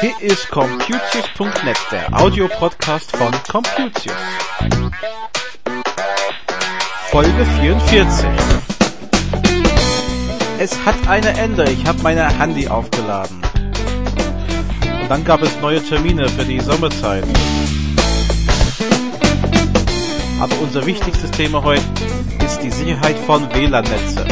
Hier ist Computius.net, der Audiopodcast von Computius. Folge 44. Es hat eine Ende, ich habe meine Handy aufgeladen. Und dann gab es neue Termine für die Sommerzeit. Aber unser wichtigstes Thema heute ist die Sicherheit von WLAN-Netze.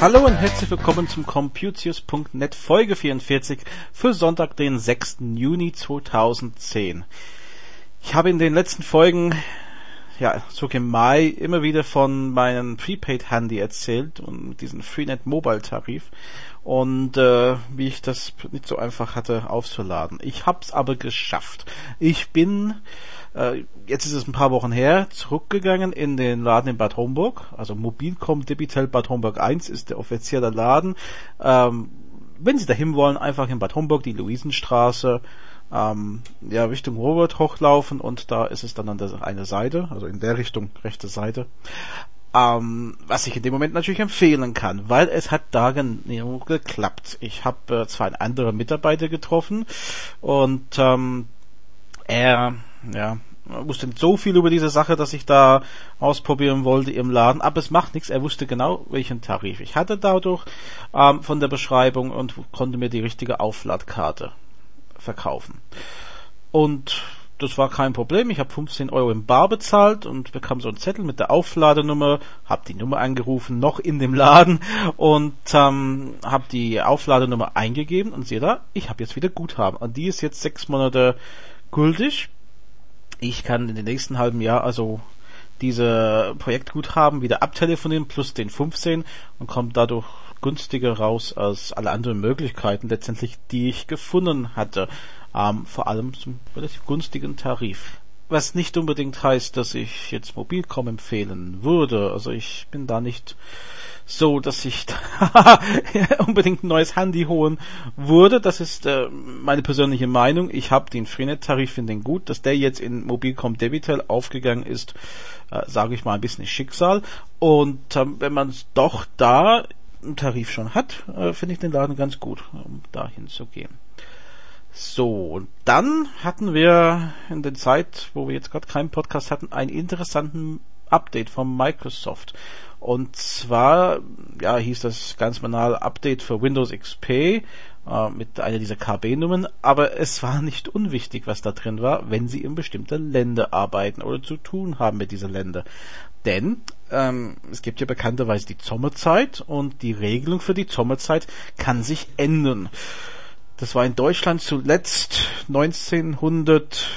Hallo und herzlich willkommen zum Computius.net Folge 44 für Sonntag, den 6. Juni 2010. Ich habe in den letzten Folgen, ja, so im Mai immer wieder von meinem Prepaid-Handy erzählt und diesen Freenet Mobile-Tarif und äh, wie ich das nicht so einfach hatte aufzuladen. Ich hab's aber geschafft. Ich bin äh, jetzt ist es ein paar Wochen her, zurückgegangen in den Laden in Bad Homburg. Also Mobilcom Debitel Bad Homburg 1 ist der offizielle Laden. Ähm, wenn Sie dahin wollen, einfach in Bad Homburg die Luisenstraße ähm, ja, Richtung Robert hochlaufen und da ist es dann an der eine Seite, also in der Richtung rechte Seite. Ähm, was ich in dem Moment natürlich empfehlen kann, weil es hat da genau geklappt. Ich habe äh, zwar einen anderen Mitarbeiter getroffen und ähm, er ja, wusste nicht so viel über diese Sache, dass ich da ausprobieren wollte im Laden, aber es macht nichts. Er wusste genau, welchen Tarif ich hatte dadurch ähm, von der Beschreibung und konnte mir die richtige Aufladkarte verkaufen. Und das war kein Problem. Ich habe 15 Euro im Bar bezahlt und bekam so einen Zettel mit der Aufladenummer, habe die Nummer angerufen, noch in dem Laden und ähm, habe die Aufladenummer eingegeben und sehe da, ich habe jetzt wieder Guthaben. Und die ist jetzt sechs Monate gültig ich kann in den nächsten halben Jahr also diese Projektguthaben wieder abtelefonieren plus den 15 und kommt dadurch günstiger raus als alle anderen Möglichkeiten letztendlich, die ich gefunden hatte. Ähm, vor allem zum relativ günstigen Tarif. Was nicht unbedingt heißt, dass ich jetzt Mobilcom empfehlen würde. Also ich bin da nicht so, dass ich unbedingt ein neues Handy holen würde. Das ist äh, meine persönliche Meinung. Ich habe den Freenet-Tarif, finde den gut. Dass der jetzt in Mobilcom Debitel aufgegangen ist, äh, sage ich mal ein bisschen Schicksal. Und äh, wenn man doch da einen Tarif schon hat, äh, finde ich den Laden ganz gut, um dahin zu gehen. So, und dann hatten wir in der Zeit, wo wir jetzt gerade keinen Podcast hatten, einen interessanten Update von Microsoft. Und zwar, ja, hieß das ganz banal Update für Windows XP äh, mit einer dieser KB-Nummern, aber es war nicht unwichtig, was da drin war, wenn Sie in bestimmte Länder arbeiten oder zu tun haben mit dieser Länder. Denn ähm, es gibt ja bekannterweise die Sommerzeit und die Regelung für die Sommerzeit kann sich ändern. Das war in Deutschland zuletzt 1900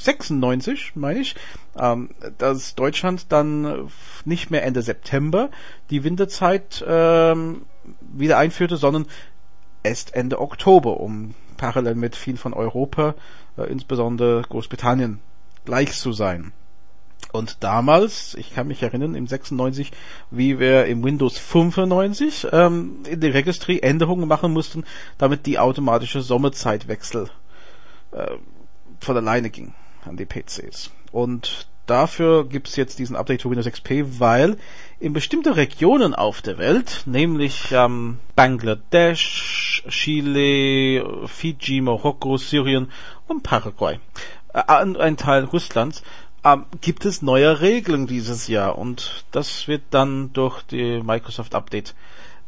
96, meine ich, ähm, dass Deutschland dann nicht mehr Ende September die Winterzeit ähm, wieder einführte, sondern erst Ende Oktober, um parallel mit viel von Europa, äh, insbesondere Großbritannien, gleich zu sein. Und damals, ich kann mich erinnern, im 96, wie wir im Windows 95 ähm, in der Registry Änderungen machen mussten, damit die automatische Sommerzeitwechsel äh, von alleine ging an die PCs. Und dafür gibt's jetzt diesen Update für Windows XP, weil in bestimmte Regionen auf der Welt, nämlich ähm, Bangladesch, Chile, Fiji, Marokko, Syrien und Paraguay, äh, ein Teil Russlands, ähm, gibt es neue Regeln dieses Jahr und das wird dann durch die Microsoft Update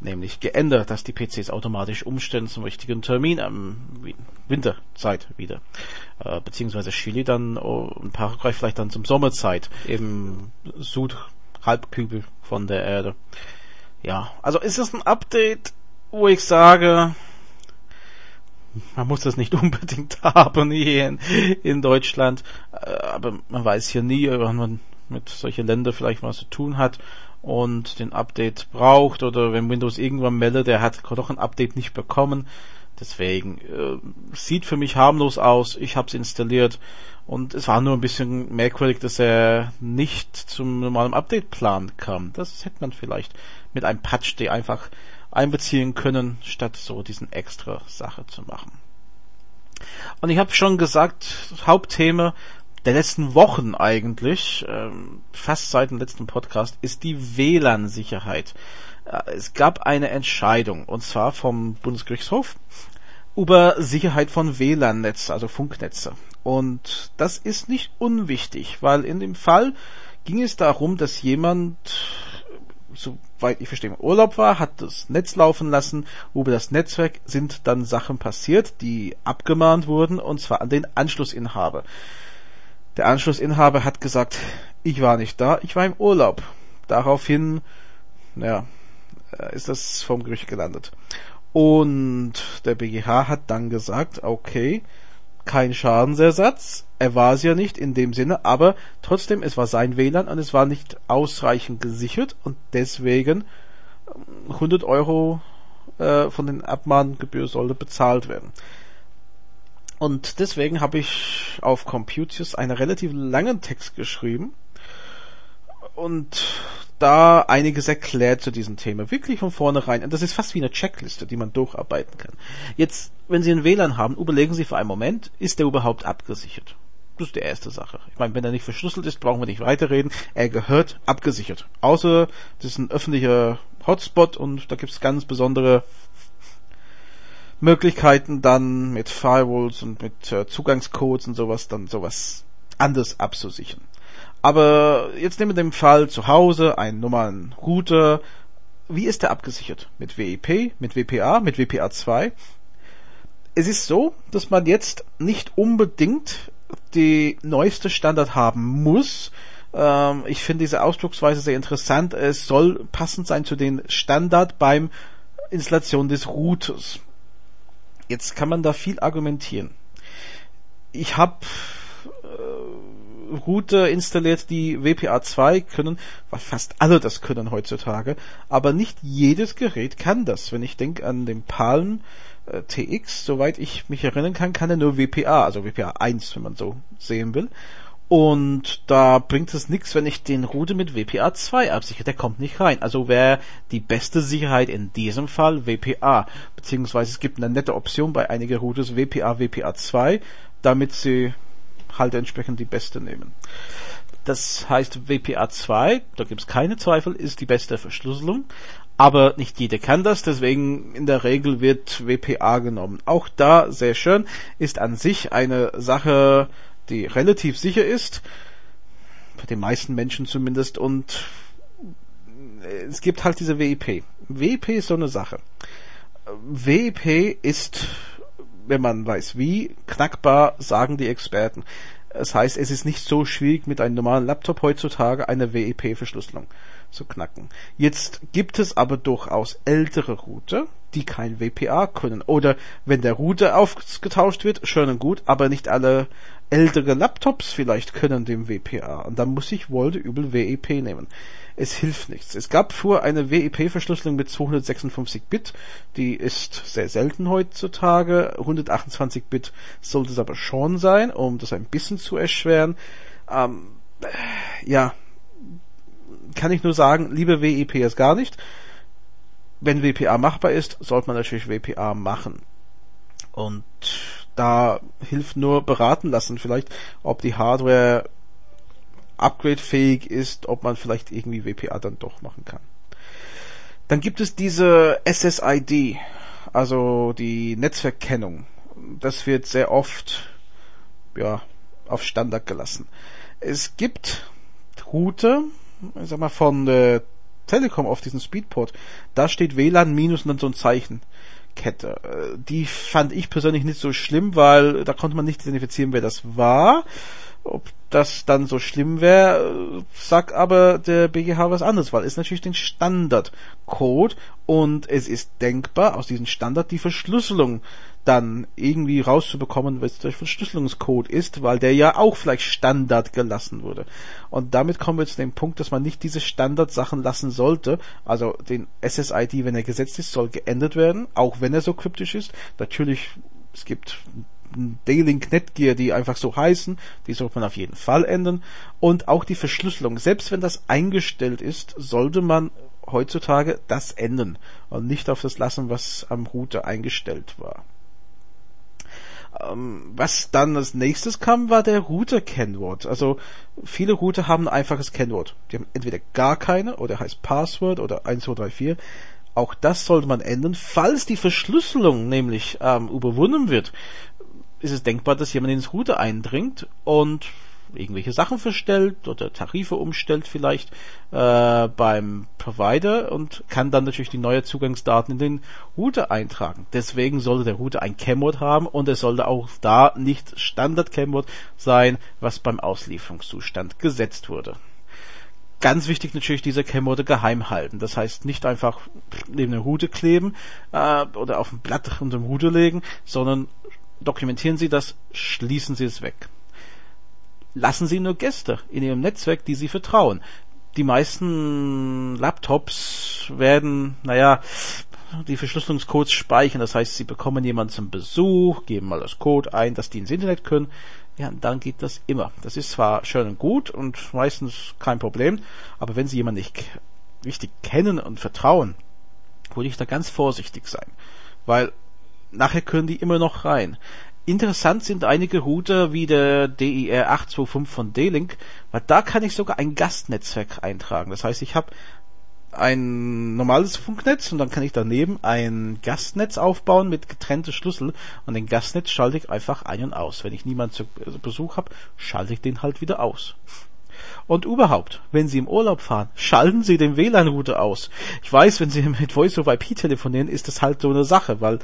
nämlich geändert, dass die PCs automatisch umstellen zum richtigen Termin am Winterzeit wieder. Äh, beziehungsweise Chile dann oh, und Paraguay vielleicht dann zum Sommerzeit im Südhalbkübel von der Erde. Ja, also ist es ein Update, wo ich sage, man muss das nicht unbedingt haben hier in, in Deutschland, äh, aber man weiß hier nie, wann man mit solchen Ländern vielleicht was zu tun hat und den Update braucht oder wenn Windows irgendwann meldet, der hat doch ein Update nicht bekommen. Deswegen äh, sieht für mich harmlos aus. Ich habe es installiert und es war nur ein bisschen merkwürdig, dass er nicht zum normalen Update-Plan kam. Das hätte man vielleicht mit einem Patch die einfach einbeziehen können, statt so diesen extra Sache zu machen. Und ich habe schon gesagt, Hauptthema der letzten Wochen eigentlich, ähm, fast seit dem letzten Podcast, ist die WLAN-Sicherheit. Äh, es gab eine Entscheidung, und zwar vom Bundesgerichtshof, über Sicherheit von WLAN-Netze, also Funknetze. Und das ist nicht unwichtig, weil in dem Fall ging es darum, dass jemand, soweit ich verstehe, im Urlaub war, hat das Netz laufen lassen. Über das Netzwerk sind dann Sachen passiert, die abgemahnt wurden, und zwar an den Anschlussinhaber. Der Anschlussinhaber hat gesagt, ich war nicht da, ich war im Urlaub. Daraufhin, ja, äh, ist das vom Gericht gelandet. Und der BGH hat dann gesagt, okay, kein Schadensersatz, er war es ja nicht in dem Sinne, aber trotzdem, es war sein WLAN und es war nicht ausreichend gesichert und deswegen 100 ähm, Euro äh, von den Abmahngebühren sollte bezahlt werden. Und deswegen habe ich auf Computius einen relativ langen Text geschrieben und da einiges erklärt zu diesem Thema. Wirklich von vornherein. Und das ist fast wie eine Checkliste, die man durcharbeiten kann. Jetzt, wenn Sie einen WLAN haben, überlegen Sie für einen Moment, ist der überhaupt abgesichert? Das ist die erste Sache. Ich meine, wenn er nicht verschlüsselt ist, brauchen wir nicht weiterreden. Er gehört abgesichert. Außer das ist ein öffentlicher Hotspot und da gibt es ganz besondere Möglichkeiten dann mit Firewalls und mit äh, Zugangscodes und sowas dann sowas anders abzusichern. Aber jetzt nehmen wir den Fall zu Hause, einen normalen Router. Wie ist der abgesichert? Mit WEP, mit WPA, mit WPA2? Es ist so, dass man jetzt nicht unbedingt die neueste Standard haben muss. Ähm, ich finde diese Ausdrucksweise sehr interessant. Es soll passend sein zu den Standard beim Installation des Routers. Jetzt kann man da viel argumentieren. Ich habe äh, Router installiert, die WPA2 können, fast alle das können heutzutage, aber nicht jedes Gerät kann das. Wenn ich denke an den Palm äh, TX, soweit ich mich erinnern kann, kann er nur WPA, also WPA 1, wenn man so sehen will. Und da bringt es nichts, wenn ich den Router mit WPA 2 absichere. Der kommt nicht rein. Also wäre die beste Sicherheit in diesem Fall WPA. Beziehungsweise es gibt eine nette Option bei einigen Routers WPA, WPA 2, damit sie halt entsprechend die beste nehmen. Das heißt WPA 2, da gibt es keine Zweifel, ist die beste Verschlüsselung. Aber nicht jeder kann das, deswegen in der Regel wird WPA genommen. Auch da sehr schön, ist an sich eine Sache, die relativ sicher ist, für die meisten Menschen zumindest, und es gibt halt diese WIP. WIP ist so eine Sache. WIP ist, wenn man weiß wie, knackbar, sagen die Experten. Das heißt, es ist nicht so schwierig, mit einem normalen Laptop heutzutage eine WEP-Verschlüsselung zu knacken. Jetzt gibt es aber durchaus ältere Router, die kein WPA können. Oder wenn der Router ausgetauscht wird, schön und gut, aber nicht alle ältere Laptops vielleicht können dem WPA. Und dann muss ich wohl übel WEP nehmen. Es hilft nichts. Es gab vor eine WEP-Verschlüsselung mit 256 Bit. Die ist sehr selten heutzutage. 128 Bit sollte es aber schon sein, um das ein bisschen zu erschweren. Ähm, ja, kann ich nur sagen, liebe WEP es gar nicht. Wenn WPA machbar ist, sollte man natürlich WPA machen. Und da hilft nur beraten lassen, vielleicht, ob die Hardware upgradefähig ist, ob man vielleicht irgendwie WPA dann doch machen kann. Dann gibt es diese SSID, also die Netzwerkkennung. Das wird sehr oft, ja, auf Standard gelassen. Es gibt Router, ich sag mal, von der Telekom auf diesem Speedport, da steht WLAN minus und dann so ein Zeichen. Kette. Äh, die fand ich persönlich nicht so schlimm, weil da konnte man nicht identifizieren, wer das war. Ob das dann so schlimm wäre, sagt aber der BGH was anderes, weil es natürlich den Standardcode und es ist denkbar, aus diesem Standard die Verschlüsselung dann irgendwie rauszubekommen, was der Verschlüsselungscode ist, weil der ja auch vielleicht Standard gelassen wurde. Und damit kommen wir zu dem Punkt, dass man nicht diese Standardsachen lassen sollte. Also den SSID, wenn er gesetzt ist, soll geändert werden, auch wenn er so kryptisch ist. Natürlich, es gibt D-Link Netgear, die einfach so heißen, die sollte man auf jeden Fall ändern. Und auch die Verschlüsselung, selbst wenn das eingestellt ist, sollte man heutzutage das ändern und nicht auf das lassen, was am Router eingestellt war. Ähm, was dann als nächstes kam, war der Router-Kennwort. Also viele Router haben ein einfaches Kennwort. Die haben entweder gar keine oder heißt Passwort oder 1234. Auch das sollte man ändern. Falls die Verschlüsselung nämlich ähm, überwunden wird, ist es denkbar, dass jemand ins Router eindringt und irgendwelche Sachen verstellt oder Tarife umstellt vielleicht äh, beim Provider und kann dann natürlich die neuen Zugangsdaten in den Router eintragen. Deswegen sollte der Router ein Kennwort haben und es sollte auch da nicht Standard-Kennwort sein, was beim Auslieferungszustand gesetzt wurde. Ganz wichtig natürlich diese Kennworte geheim halten. Das heißt nicht einfach neben der Route kleben äh, oder auf ein Blatt unter dem Router legen, sondern dokumentieren Sie das, schließen Sie es weg lassen Sie nur Gäste in Ihrem Netzwerk, die Sie vertrauen. Die meisten Laptops werden, naja, die Verschlüsselungscodes speichern. Das heißt, Sie bekommen jemanden zum Besuch, geben mal das Code ein, dass die ins Internet können. Ja, dann geht das immer. Das ist zwar schön und gut und meistens kein Problem, aber wenn Sie jemanden nicht richtig kennen und vertrauen, würde ich da ganz vorsichtig sein. Weil nachher können die immer noch rein. Interessant sind einige Router wie der DIR 825 von D-Link, weil da kann ich sogar ein Gastnetzwerk eintragen. Das heißt, ich habe ein normales Funknetz und dann kann ich daneben ein Gastnetz aufbauen mit getrennte Schlüssel und den Gastnetz schalte ich einfach ein und aus. Wenn ich niemanden zu Besuch habe, schalte ich den halt wieder aus. Und überhaupt, wenn Sie im Urlaub fahren, schalten Sie den WLAN-Router aus. Ich weiß, wenn Sie mit Voice over IP telefonieren, ist das halt so eine Sache, weil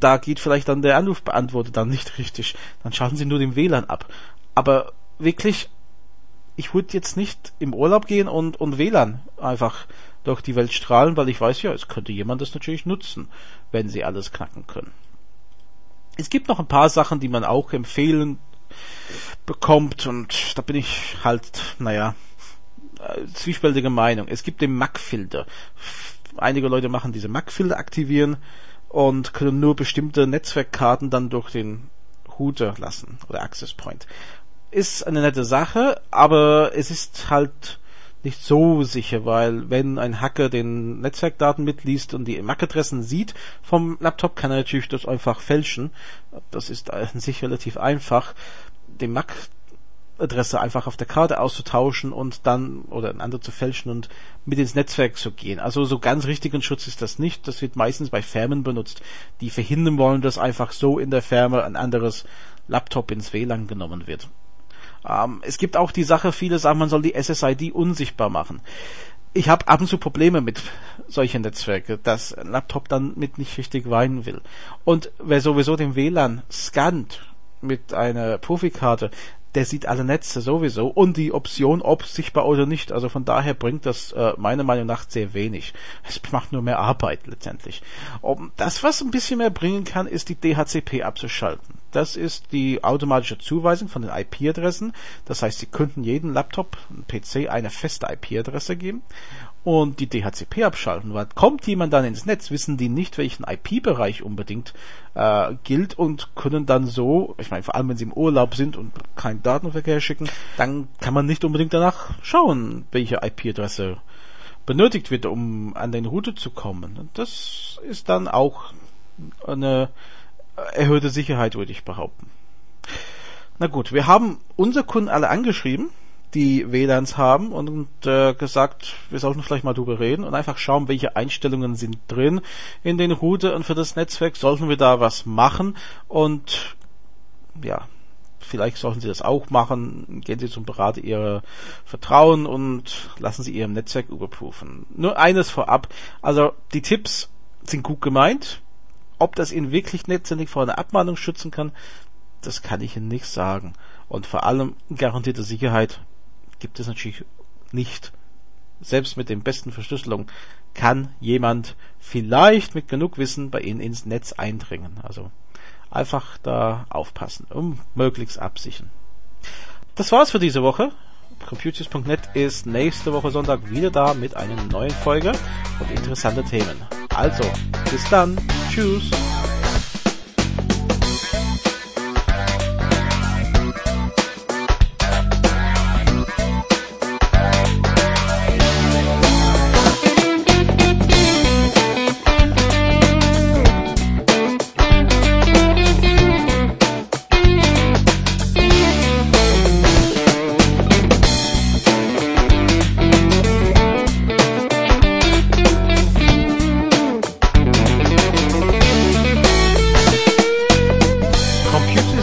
da geht vielleicht dann der Anrufbeantworter dann nicht richtig. Dann schalten sie nur den WLAN ab. Aber wirklich, ich würde jetzt nicht im Urlaub gehen und, und WLAN einfach durch die Welt strahlen, weil ich weiß ja, es könnte jemand das natürlich nutzen, wenn sie alles knacken können. Es gibt noch ein paar Sachen, die man auch empfehlen bekommt und da bin ich halt, naja, äh, zwiespältige Meinung. Es gibt den MAC-Filter. Einige Leute machen diese MAC-Filter aktivieren und können nur bestimmte Netzwerkkarten dann durch den Router lassen oder Access Point. Ist eine nette Sache, aber es ist halt nicht so sicher, weil wenn ein Hacker den Netzwerkdaten mitliest und die MAC-Adressen sieht vom Laptop, kann er natürlich das einfach fälschen. Das ist an sich relativ einfach. Den MAC Adresse einfach auf der Karte auszutauschen und dann oder ein andere zu fälschen und mit ins Netzwerk zu gehen. Also so ganz richtigen Schutz ist das nicht. Das wird meistens bei Firmen benutzt, die verhindern wollen, dass einfach so in der Firma ein anderes Laptop ins WLAN genommen wird. Ähm, es gibt auch die Sache, viele sagen, man soll die SSID unsichtbar machen. Ich habe ab und zu Probleme mit solchen Netzwerken, dass ein Laptop dann mit nicht richtig weinen will. Und wer sowieso den WLAN scannt mit einer Profikarte, der sieht alle Netze sowieso und die Option, ob sichtbar oder nicht. Also von daher bringt das äh, meiner Meinung nach sehr wenig. Es macht nur mehr Arbeit letztendlich. Um, das, was ein bisschen mehr bringen kann, ist die DHCP abzuschalten. Das ist die automatische Zuweisung von den IP-Adressen. Das heißt, Sie könnten jeden Laptop, PC, eine feste IP-Adresse geben und die DHCP abschalten, weil kommt jemand dann ins Netz, wissen die nicht, welchen IP-Bereich unbedingt äh, gilt und können dann so, ich meine, vor allem wenn sie im Urlaub sind und keinen Datenverkehr schicken, dann kann man nicht unbedingt danach schauen, welche IP-Adresse benötigt wird, um an den Router zu kommen. Und das ist dann auch eine erhöhte Sicherheit, würde ich behaupten. Na gut, wir haben unsere Kunden alle angeschrieben die WLANs haben und äh, gesagt, wir sollten vielleicht mal drüber reden und einfach schauen, welche Einstellungen sind drin in den Router und für das Netzwerk sollten wir da was machen und ja, vielleicht sollten Sie das auch machen. Gehen Sie zum Berater Ihrer Vertrauen und lassen Sie Ihrem Netzwerk überprüfen. Nur eines vorab, also die Tipps sind gut gemeint. Ob das Ihnen wirklich letztendlich vor einer Abmahnung schützen kann, das kann ich Ihnen nicht sagen. Und vor allem garantierte Sicherheit gibt es natürlich nicht. Selbst mit den besten Verschlüsselungen kann jemand vielleicht mit genug Wissen bei Ihnen ins Netz eindringen. Also einfach da aufpassen und möglichst absichern. Das war's für diese Woche. Computers.net ist nächste Woche Sonntag wieder da mit einer neuen Folge und interessante Themen. Also, bis dann. Tschüss.